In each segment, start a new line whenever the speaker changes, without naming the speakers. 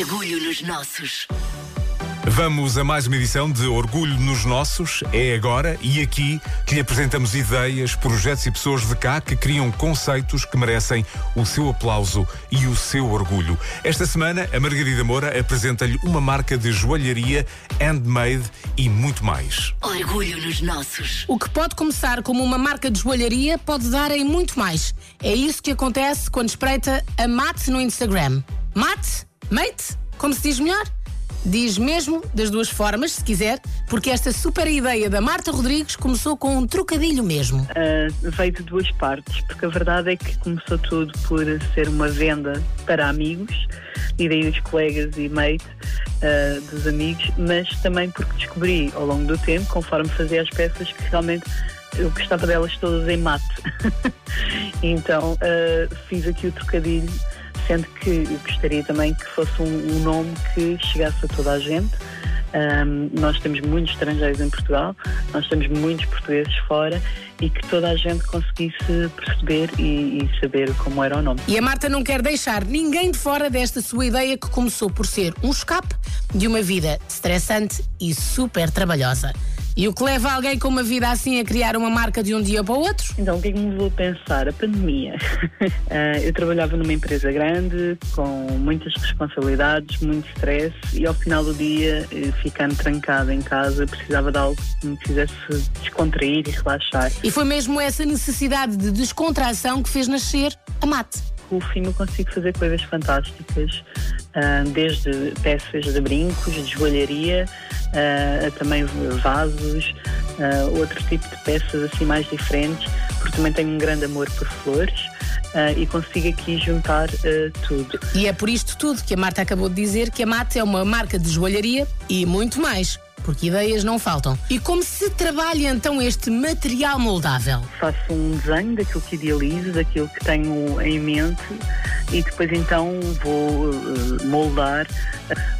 Orgulho nos nossos.
Vamos a mais uma edição de Orgulho nos Nossos. É agora e aqui que lhe apresentamos ideias, projetos e pessoas de cá que criam conceitos que merecem o seu aplauso e o seu orgulho. Esta semana, a Margarida Moura apresenta-lhe uma marca de joalharia, handmade e muito mais.
Orgulho nos nossos.
O que pode começar como uma marca de joalharia pode dar em muito mais. É isso que acontece quando espreita a Mate no Instagram. Mate? Mate? Como se diz melhor? Diz mesmo das duas formas, se quiser, porque esta super ideia da Marta Rodrigues começou com um trocadilho mesmo.
Uh, veio de duas partes, porque a verdade é que começou tudo por ser uma venda para amigos, e daí os colegas e mate uh, dos amigos, mas também porque descobri ao longo do tempo, conforme fazia as peças, que realmente eu gostava delas todas em mate. então uh, fiz aqui o trocadilho sendo que gostaria também que fosse um, um nome que chegasse a toda a gente. Um, nós temos muitos estrangeiros em Portugal, nós temos muitos portugueses fora e que toda a gente conseguisse perceber e, e, saber como era o nome.
E a Marta não quer deixar ninguém de fora desta sua ideia que começou por ser um escape de uma vida estressante e super trabalhosa. E o que leva alguém com uma vida assim a criar uma marca de um dia para o outro?
Então, o que é que me vou pensar? A pandemia. uh, eu trabalhava numa empresa grande, com muitas responsabilidades, muito stress, e ao final do dia, eh, ficando trancada em casa, precisava de algo que me fizesse descontrair e relaxar.
E foi mesmo essa necessidade de descontração que fez nascer a Mate
com o filme eu consigo fazer coisas fantásticas, desde peças de brincos, de joalharia, uh, também vasos, uh, outro tipo de peças assim mais diferentes, porque também tenho um grande amor por flores. Uh, e consigo aqui juntar uh, tudo.
E é por isto tudo que a Marta acabou de dizer que a Mate é uma marca de joalharia e muito mais porque ideias não faltam. E como se trabalha então este material moldável?
Faço um desenho daquilo que idealizo, daquilo que tenho em mente e depois então vou uh, moldar,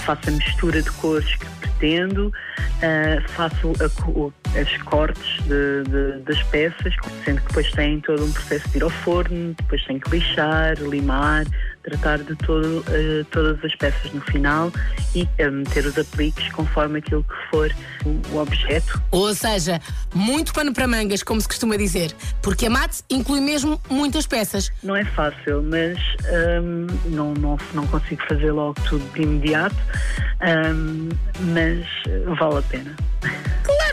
faço a mistura de cores que pretendo, uh, faço a, as cortes de, de, das peças, sendo que depois tem todo um processo de ir ao forno, depois tem que lixar, limar, tratar de todo, uh, todas as peças no final e uh, meter os apliques conforme aquilo que for o, o, objeto.
Ou seja, muito pano para mangas, como se costuma dizer, porque a mate inclui mesmo muitas peças.
Não é fácil, mas um, não, não, não consigo fazer logo tudo de imediato, um, mas vale a pena.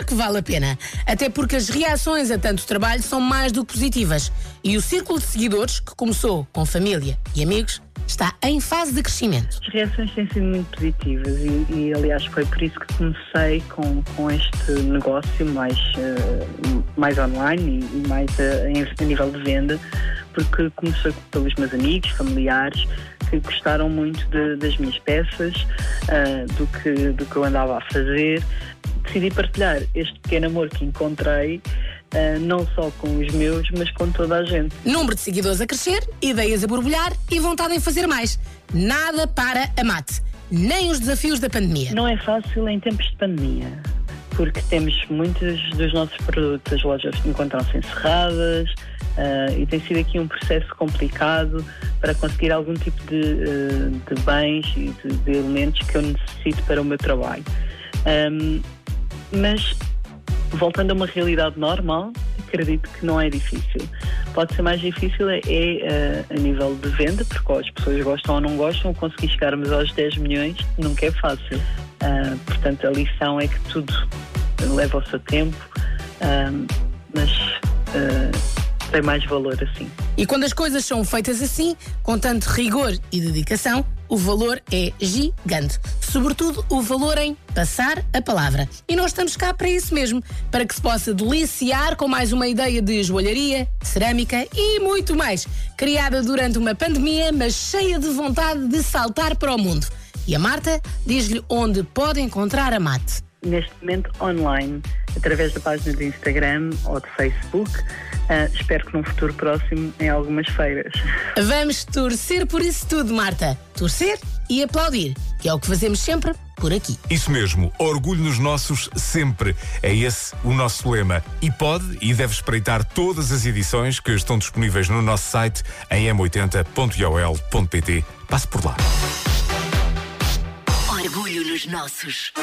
Que vale a pena. Até porque as reações a tanto trabalho são mais do que positivas. E o círculo de seguidores, que começou com família e amigos, está em fase de crescimento.
As reações têm sido muito positivas e, e aliás, foi por isso que comecei com, com este negócio mais, uh, mais online e, mais a, a, nível de venda, porque começou pelos meus amigos, familiares, que gostaram muito de, das minhas peças, uh, do, que, do que eu andava a fazer. Decidi partilhar este pequeno amor que encontrei Uh, não só com os meus, mas com toda a gente.
Número de seguidores a crescer, ideias a borbulhar e vontade em fazer mais. Nada para a mate, nem os desafios da pandemia.
Não é fácil em tempos de pandemia, porque temos muitos dos nossos produtos, as lojas encontram-se encerradas uh, e tem sido aqui um processo complicado para conseguir algum tipo de, uh, de bens e de, de, elementos que eu necessito para o meu trabalho. Um, mas voltando a uma realidade normal, acredito que não é difícil. Pode ser mais difícil é, é uh, a nível de venda, porque as pessoas gostam ou não gostam, conseguir chegarmos aos 10 milhões nunca é fácil. Uh, portanto, a lição é que tudo leva o seu tempo, uh, mas tem mais valor assim.
E quando as coisas são feitas assim, com tanto rigor e dedicação, o valor é gigante. Sobretudo o valor em passar a palavra. E nós estamos cá para isso mesmo, para que se possa deliciar com mais uma ideia de joalharia, cerâmica e muito mais, criada durante uma pandemia, mas cheia de vontade de saltar para o mundo. E a Marta diz-lhe onde pode encontrar a mate.
Neste momento, online, através da página do Instagram ou de Facebook Uh, espero que num futuro próximo em algumas feiras.
Vamos torcer por isso tudo, Marta. Torcer e aplaudir, que é o que fazemos sempre por aqui.
Isso mesmo, orgulho nos nossos sempre. É esse o nosso lema. E pode e deve espreitar todas as edições que estão disponíveis no nosso site em m80.ol.pt. Passe por lá.
Orgulho nos nossos.